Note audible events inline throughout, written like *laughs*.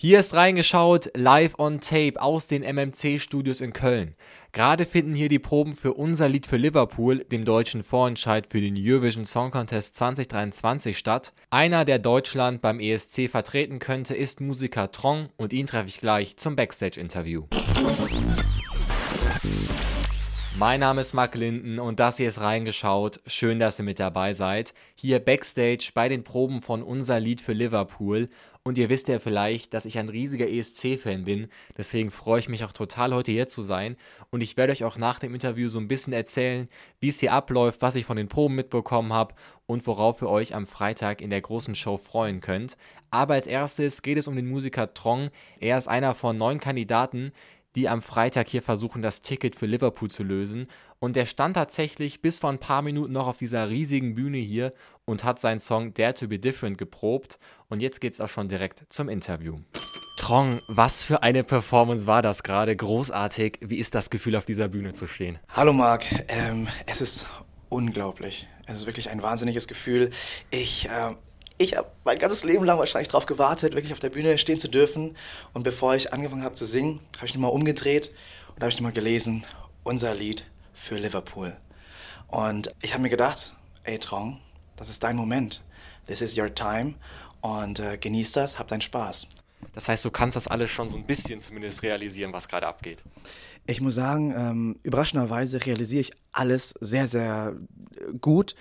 Hier ist reingeschaut, live on tape aus den MMC-Studios in Köln. Gerade finden hier die Proben für unser Lied für Liverpool, dem deutschen Vorentscheid für den Eurovision Song Contest 2023 statt. Einer, der Deutschland beim ESC vertreten könnte, ist Musiker Trong und ihn treffe ich gleich zum Backstage-Interview. Mein Name ist Mark Linden und das hier ist reingeschaut. Schön, dass ihr mit dabei seid. Hier Backstage bei den Proben von unser Lied für Liverpool. Und ihr wisst ja vielleicht, dass ich ein riesiger ESC-Fan bin. Deswegen freue ich mich auch total, heute hier zu sein. Und ich werde euch auch nach dem Interview so ein bisschen erzählen, wie es hier abläuft, was ich von den Proben mitbekommen habe und worauf ihr euch am Freitag in der großen Show freuen könnt. Aber als erstes geht es um den Musiker Trong. Er ist einer von neun Kandidaten, die am Freitag hier versuchen, das Ticket für Liverpool zu lösen. Und der stand tatsächlich bis vor ein paar Minuten noch auf dieser riesigen Bühne hier und hat seinen Song Dare to Be Different geprobt. Und jetzt geht's auch schon direkt zum Interview. Trong, was für eine Performance war das gerade? Großartig. Wie ist das Gefühl, auf dieser Bühne zu stehen? Hallo Marc, ähm, es ist unglaublich. Es ist wirklich ein wahnsinniges Gefühl. Ich äh, ich habe mein ganzes Leben lang wahrscheinlich darauf gewartet, wirklich auf der Bühne stehen zu dürfen. Und bevor ich angefangen habe zu singen, habe ich nochmal umgedreht und habe ich nochmal gelesen, unser Lied für Liverpool. Und ich habe mir gedacht, ey Trong, das ist dein Moment. This is your time. Und äh, genieß das, hab deinen Spaß. Das heißt, du kannst das alles schon so ein bisschen zumindest realisieren, was gerade abgeht. Ich muss sagen, ähm, überraschenderweise realisiere ich alles sehr, sehr gut.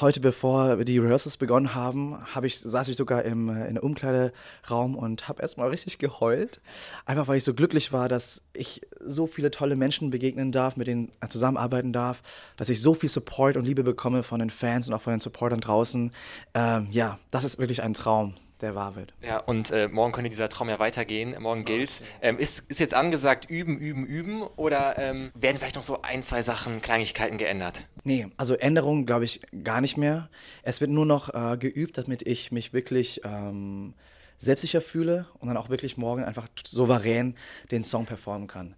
Heute, bevor wir die Rehearsals begonnen haben, hab ich, saß ich sogar im, äh, in der Umkleideraum und habe erstmal richtig geheult. Einfach weil ich so glücklich war, dass ich so viele tolle Menschen begegnen darf, mit denen zusammenarbeiten darf, dass ich so viel Support und Liebe bekomme von den Fans und auch von den Supportern draußen. Ähm, ja, das ist wirklich ein Traum der wahr wird. Ja, und äh, morgen könnte dieser Traum ja weitergehen. Morgen gilt's. Ähm, ist, ist jetzt angesagt, üben, üben, üben oder ähm, werden vielleicht noch so ein, zwei Sachen, Kleinigkeiten geändert? Nee, also Änderungen glaube ich gar nicht mehr. Es wird nur noch äh, geübt, damit ich mich wirklich ähm, selbstsicher fühle und dann auch wirklich morgen einfach souverän den Song performen kann.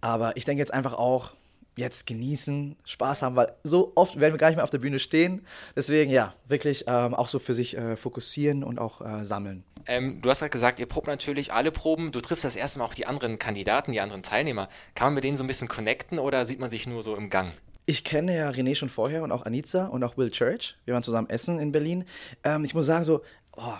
Aber ich denke jetzt einfach auch, jetzt genießen, Spaß haben, weil so oft werden wir gar nicht mehr auf der Bühne stehen. Deswegen ja, wirklich ähm, auch so für sich äh, fokussieren und auch äh, sammeln. Ähm, du hast gerade gesagt, ihr probt natürlich alle Proben. Du triffst das erste Mal auch die anderen Kandidaten, die anderen Teilnehmer. Kann man mit denen so ein bisschen connecten oder sieht man sich nur so im Gang? Ich kenne ja René schon vorher und auch Anita und auch Will Church. Wir waren zusammen essen in Berlin. Ähm, ich muss sagen, so, oh,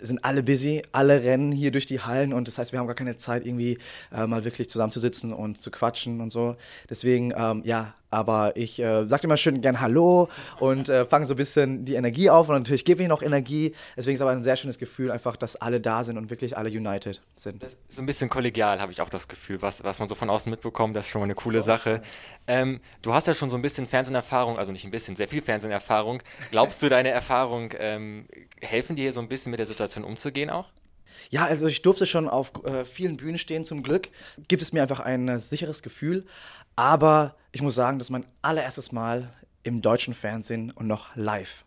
sind alle busy, alle rennen hier durch die Hallen und das heißt, wir haben gar keine Zeit, irgendwie äh, mal wirklich zusammenzusitzen und zu quatschen und so. Deswegen, ähm, ja, aber ich äh, sage immer schön gern Hallo und äh, fange so ein bisschen die Energie auf und natürlich gebe ich noch Energie. Deswegen ist aber ein sehr schönes Gefühl, einfach, dass alle da sind und wirklich alle united sind. Das ist so ein bisschen kollegial, habe ich auch das Gefühl, was, was man so von außen mitbekommt. Das ist schon mal eine coole Sache. Ähm, du hast ja schon so ein bisschen Fernseherfahrung, also nicht ein bisschen, sehr viel Fernseherfahrung. Glaubst du, deine Erfahrung ähm, helfen dir hier so ein bisschen mit der Situation umzugehen auch? Ja, also ich durfte schon auf äh, vielen Bühnen stehen, zum Glück. Gibt es mir einfach ein sicheres Gefühl. Aber ich muss sagen, das ist mein allererstes Mal im deutschen Fernsehen und noch live.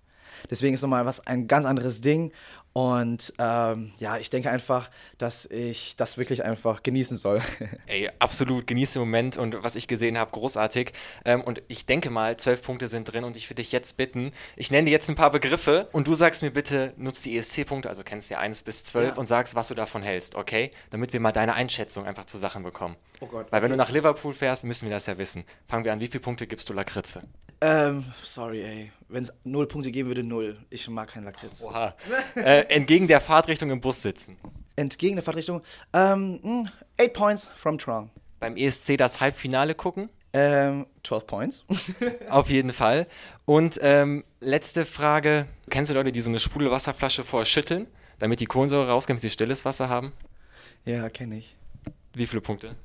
Deswegen ist nochmal was ein ganz anderes Ding und ähm, ja, ich denke einfach, dass ich das wirklich einfach genießen soll. *laughs* Ey, absolut, genieße den Moment und was ich gesehen habe, großartig. Ähm, und ich denke mal, zwölf Punkte sind drin und ich würde dich jetzt bitten, ich nenne dir jetzt ein paar Begriffe und du sagst mir bitte, nutzt die ESC-Punkte, also kennst du ja 1 bis 12 ja. und sagst, was du davon hältst, okay? Damit wir mal deine Einschätzung einfach zu Sachen bekommen. Oh Gott. Weil wenn okay. du nach Liverpool fährst, müssen wir das ja wissen. Fangen wir an, wie viele Punkte gibst du Lakritze? Ähm, sorry, ey. Wenn es null Punkte geben würde, null. Ich mag keinen Lakritz. Oha. äh, entgegen der Fahrtrichtung im Bus sitzen. Entgegen der Fahrtrichtung? Ähm, 8 hm, points from Trong. Beim ESC das Halbfinale gucken? Ähm, 12 points. *laughs* Auf jeden Fall. Und ähm, letzte Frage. Kennst du Leute, die so eine Sprudelwasserflasche vorher schütteln, damit die Kohlensäure rauskommt, damit sie stilles Wasser haben? Ja, kenne ich. Wie viele Punkte?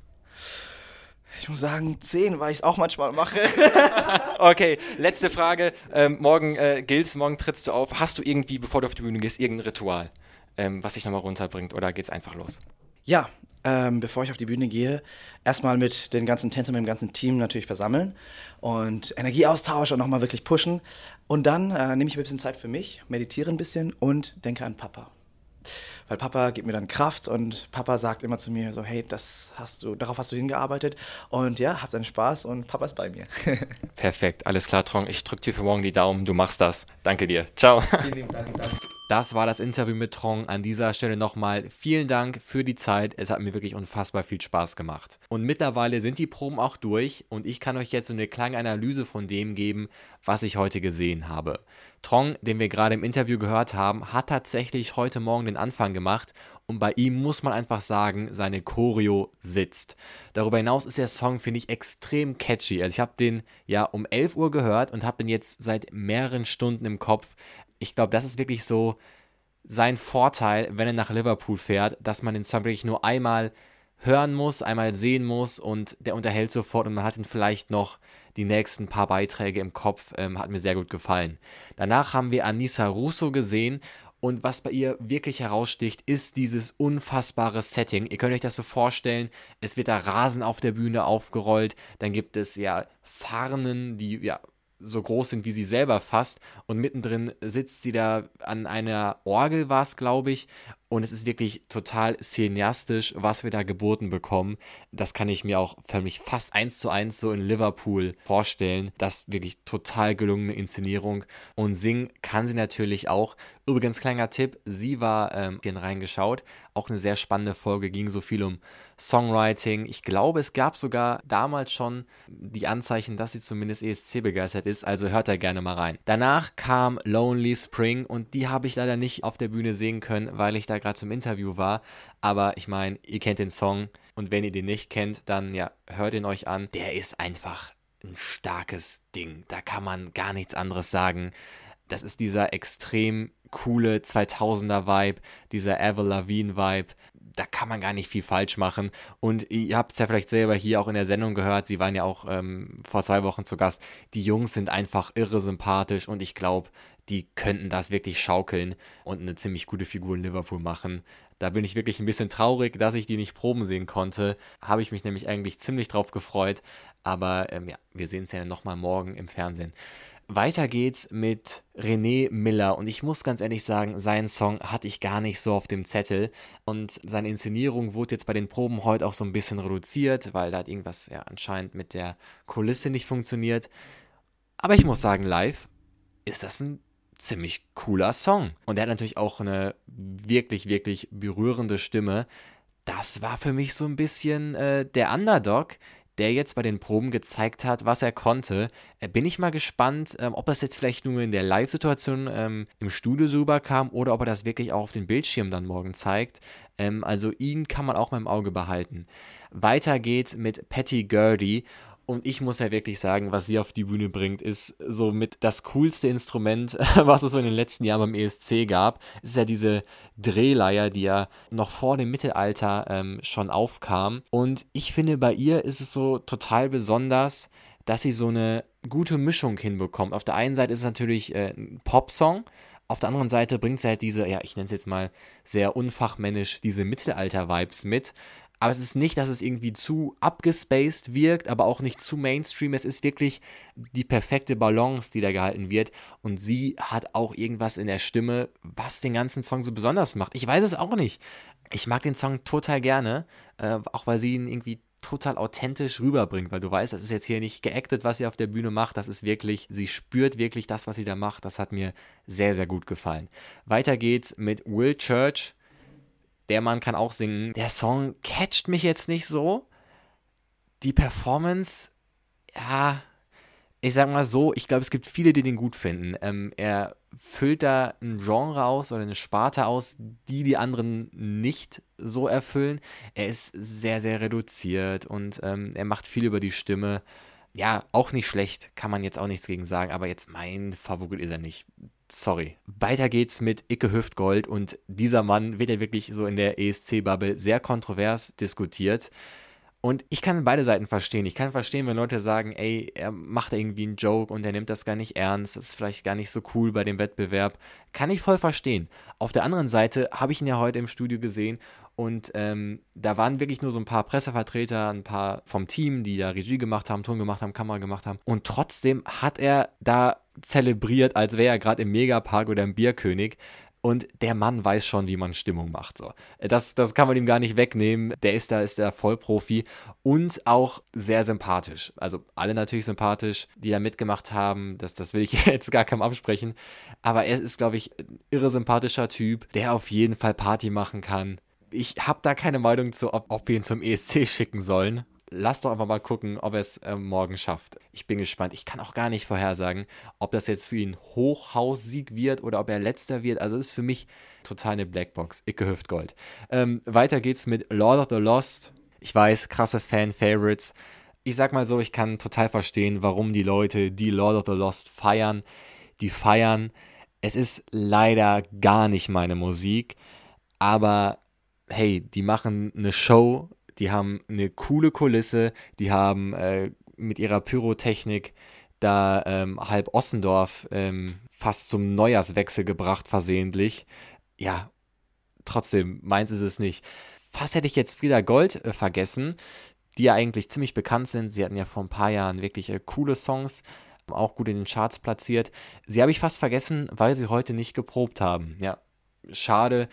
Ich muss sagen, zehn, weil ich es auch manchmal mache. *laughs* okay, letzte Frage. Ähm, morgen äh, gilt's, morgen trittst du auf. Hast du irgendwie, bevor du auf die Bühne gehst, irgendein Ritual, ähm, was dich nochmal runterbringt oder geht's einfach los? Ja, ähm, bevor ich auf die Bühne gehe, erstmal mit den ganzen Tänzern, mit dem ganzen Team natürlich versammeln und Energieaustausch und nochmal wirklich pushen. Und dann äh, nehme ich ein bisschen Zeit für mich, meditiere ein bisschen und denke an Papa. Weil Papa gibt mir dann Kraft und Papa sagt immer zu mir so, hey, das hast du, darauf hast du hingearbeitet und ja, hab dann Spaß und Papa ist bei mir. *laughs* Perfekt, alles klar, Trong. Ich drücke dir für morgen die Daumen, du machst das. Danke dir. Ciao. Vielen lieben Dank. Danke. Das war das Interview mit Trong. An dieser Stelle nochmal vielen Dank für die Zeit. Es hat mir wirklich unfassbar viel Spaß gemacht. Und mittlerweile sind die Proben auch durch und ich kann euch jetzt so eine kleine Analyse von dem geben, was ich heute gesehen habe. Trong, den wir gerade im Interview gehört haben, hat tatsächlich heute Morgen den Anfang gemacht und bei ihm muss man einfach sagen, seine Choreo sitzt. Darüber hinaus ist der Song, finde ich, extrem catchy. Also ich habe den ja um 11 Uhr gehört und habe ihn jetzt seit mehreren Stunden im Kopf ich glaube, das ist wirklich so sein Vorteil, wenn er nach Liverpool fährt, dass man den Song wirklich nur einmal hören muss, einmal sehen muss und der unterhält sofort und man hat ihn vielleicht noch die nächsten paar Beiträge im Kopf, ähm, hat mir sehr gut gefallen. Danach haben wir Anissa Russo gesehen und was bei ihr wirklich heraussticht, ist dieses unfassbare Setting. Ihr könnt euch das so vorstellen, es wird da Rasen auf der Bühne aufgerollt, dann gibt es ja Farnen, die ja so groß sind wie sie selber fast. Und mittendrin sitzt sie da an einer Orgel, war es, glaube ich. Und es ist wirklich total cineastisch, was wir da geboten bekommen. Das kann ich mir auch für mich fast eins zu eins so in Liverpool vorstellen. Das wirklich total gelungene Inszenierung. Und singen kann sie natürlich auch. Übrigens, kleiner Tipp: Sie war ähm, hier reingeschaut. Auch eine sehr spannende Folge, ging so viel um Songwriting. Ich glaube, es gab sogar damals schon die Anzeichen, dass sie zumindest ESC begeistert ist, also hört da gerne mal rein. Danach kam Lonely Spring und die habe ich leider nicht auf der Bühne sehen können, weil ich da gerade zum Interview war. Aber ich meine, ihr kennt den Song und wenn ihr den nicht kennt, dann ja, hört ihn euch an. Der ist einfach ein starkes Ding. Da kann man gar nichts anderes sagen. Das ist dieser extrem coole 2000er Vibe, dieser Avril Lavigne Vibe, da kann man gar nicht viel falsch machen. Und ihr habt es ja vielleicht selber hier auch in der Sendung gehört, sie waren ja auch ähm, vor zwei Wochen zu Gast. Die Jungs sind einfach irre sympathisch und ich glaube, die könnten das wirklich schaukeln und eine ziemlich gute Figur in Liverpool machen. Da bin ich wirklich ein bisschen traurig, dass ich die nicht proben sehen konnte. Habe ich mich nämlich eigentlich ziemlich drauf gefreut. Aber ähm, ja, wir sehen es ja nochmal morgen im Fernsehen. Weiter geht's mit René Miller und ich muss ganz ehrlich sagen, seinen Song hatte ich gar nicht so auf dem Zettel und seine Inszenierung wurde jetzt bei den Proben heute auch so ein bisschen reduziert, weil da hat irgendwas ja anscheinend mit der Kulisse nicht funktioniert. Aber ich muss sagen, live ist das ein ziemlich cooler Song und er hat natürlich auch eine wirklich, wirklich berührende Stimme. Das war für mich so ein bisschen äh, der Underdog, der jetzt bei den Proben gezeigt hat, was er konnte. Äh, bin ich mal gespannt, ähm, ob das jetzt vielleicht nur in der Live-Situation ähm, im Studio so rüberkam oder ob er das wirklich auch auf den Bildschirm dann morgen zeigt. Ähm, also ihn kann man auch mal im Auge behalten. Weiter geht's mit Patty Gurdy und ich muss ja wirklich sagen, was sie auf die Bühne bringt, ist so mit das coolste Instrument, *laughs* was es so in den letzten Jahren beim ESC gab. Es ist ja diese Drehleier, die ja noch vor dem Mittelalter ähm, schon aufkam. Und ich finde, bei ihr ist es so total besonders, dass sie so eine gute Mischung hinbekommt. Auf der einen Seite ist es natürlich äh, ein Popsong, auf der anderen Seite bringt sie halt diese, ja, ich nenne es jetzt mal sehr unfachmännisch, diese Mittelalter-Vibes mit aber es ist nicht, dass es irgendwie zu abgespaced wirkt, aber auch nicht zu Mainstream. Es ist wirklich die perfekte Balance, die da gehalten wird. Und sie hat auch irgendwas in der Stimme, was den ganzen Song so besonders macht. Ich weiß es auch nicht. Ich mag den Song total gerne, äh, auch weil sie ihn irgendwie total authentisch rüberbringt, weil du weißt, das ist jetzt hier nicht geactet, was sie auf der Bühne macht, das ist wirklich, sie spürt wirklich das, was sie da macht, das hat mir sehr, sehr gut gefallen. Weiter geht's mit Will Church, der Mann kann auch singen. Der Song catcht mich jetzt nicht so. Die Performance, ja, ich sag mal so, ich glaube, es gibt viele, die den gut finden. Ähm, er füllt da ein Genre aus oder eine Sparte aus, die die anderen nicht so erfüllen. Er ist sehr, sehr reduziert und ähm, er macht viel über die Stimme. Ja, auch nicht schlecht, kann man jetzt auch nichts gegen sagen, aber jetzt mein Favorit ist er nicht sorry. Weiter geht's mit Icke Hüftgold und dieser Mann wird ja wirklich so in der ESC-Bubble sehr kontrovers diskutiert. Und ich kann beide Seiten verstehen. Ich kann verstehen, wenn Leute sagen, ey, er macht irgendwie einen Joke und er nimmt das gar nicht ernst, das ist vielleicht gar nicht so cool bei dem Wettbewerb. Kann ich voll verstehen. Auf der anderen Seite habe ich ihn ja heute im Studio gesehen und ähm, da waren wirklich nur so ein paar Pressevertreter, ein paar vom Team, die da Regie gemacht haben, Ton gemacht haben, Kamera gemacht haben. Und trotzdem hat er da zelebriert, als wäre er gerade im Megapark oder im Bierkönig. Und der Mann weiß schon, wie man Stimmung macht. So. Das, das kann man ihm gar nicht wegnehmen. Der ist da, ist der Vollprofi und auch sehr sympathisch. Also alle natürlich sympathisch, die da mitgemacht haben. Das, das will ich *laughs* jetzt gar keinem absprechen. Aber er ist, glaube ich, ein irre sympathischer Typ, der auf jeden Fall Party machen kann. Ich habe da keine Meinung zu, ob, ob wir ihn zum ESC schicken sollen lass doch einfach mal gucken, ob er es äh, morgen schafft. Ich bin gespannt. Ich kann auch gar nicht vorhersagen, ob das jetzt für ihn Hochhaussieg wird oder ob er letzter wird. Also ist für mich total eine Blackbox. Icke Hüftgold. Ähm, weiter geht's mit Lord of the Lost. Ich weiß, krasse Fan-Favorites. Ich sag mal so, ich kann total verstehen, warum die Leute, die Lord of the Lost feiern, die feiern. Es ist leider gar nicht meine Musik, aber hey, die machen eine Show, die haben eine coole Kulisse, die haben äh, mit ihrer Pyrotechnik da ähm, halb Ossendorf ähm, fast zum Neujahrswechsel gebracht, versehentlich. Ja, trotzdem, meins ist es nicht. Fast hätte ich jetzt Frieda Gold äh, vergessen, die ja eigentlich ziemlich bekannt sind. Sie hatten ja vor ein paar Jahren wirklich äh, coole Songs, auch gut in den Charts platziert. Sie habe ich fast vergessen, weil sie heute nicht geprobt haben. Ja, schade.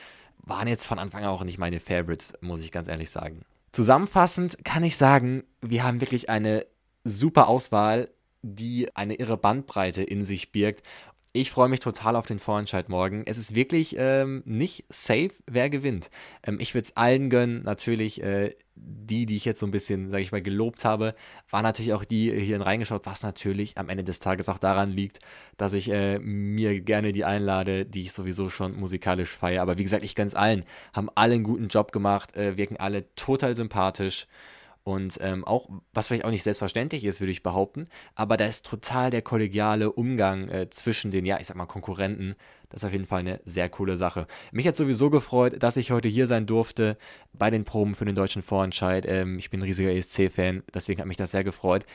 Waren jetzt von Anfang an auch nicht meine Favorites, muss ich ganz ehrlich sagen. Zusammenfassend kann ich sagen, wir haben wirklich eine super Auswahl, die eine irre Bandbreite in sich birgt. Ich freue mich total auf den Vorentscheid morgen. Es ist wirklich ähm, nicht safe, wer gewinnt. Ähm, ich würde es allen gönnen. Natürlich, äh, die, die ich jetzt so ein bisschen, sage ich mal, gelobt habe, waren natürlich auch die hierhin reingeschaut, was natürlich am Ende des Tages auch daran liegt, dass ich äh, mir gerne die einlade, die ich sowieso schon musikalisch feiere. Aber wie gesagt, ich gönne es allen. Haben alle einen guten Job gemacht, äh, wirken alle total sympathisch. Und ähm, auch, was vielleicht auch nicht selbstverständlich ist, würde ich behaupten, aber da ist total der kollegiale Umgang äh, zwischen den, ja, ich sag mal, Konkurrenten. Das ist auf jeden Fall eine sehr coole Sache. Mich hat sowieso gefreut, dass ich heute hier sein durfte bei den Proben für den deutschen Vorentscheid. Ähm, ich bin ein riesiger ESC-Fan, deswegen hat mich das sehr gefreut.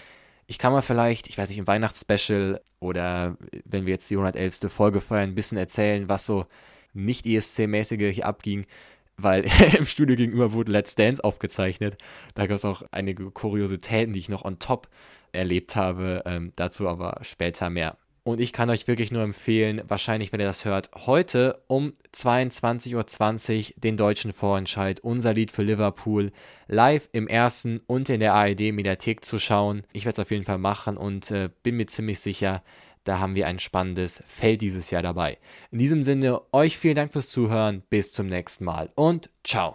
Ich kann mal vielleicht, ich weiß nicht, im Weihnachtsspecial oder wenn wir jetzt die 111. Folge feiern, ein bisschen erzählen, was so nicht ESC-mäßige hier abging weil *laughs* im Studio gegenüber wurde Let's Dance aufgezeichnet. Da gab es auch einige Kuriositäten, die ich noch on top erlebt habe. Ähm, dazu aber später mehr. Und ich kann euch wirklich nur empfehlen, wahrscheinlich, wenn ihr das hört, heute um 22.20 Uhr den deutschen Vorentscheid, unser Lied für Liverpool, live im ersten und in der ARD-Mediathek zu schauen. Ich werde es auf jeden Fall machen und äh, bin mir ziemlich sicher, da haben wir ein spannendes Feld dieses Jahr dabei. In diesem Sinne, euch vielen Dank fürs Zuhören. Bis zum nächsten Mal und ciao.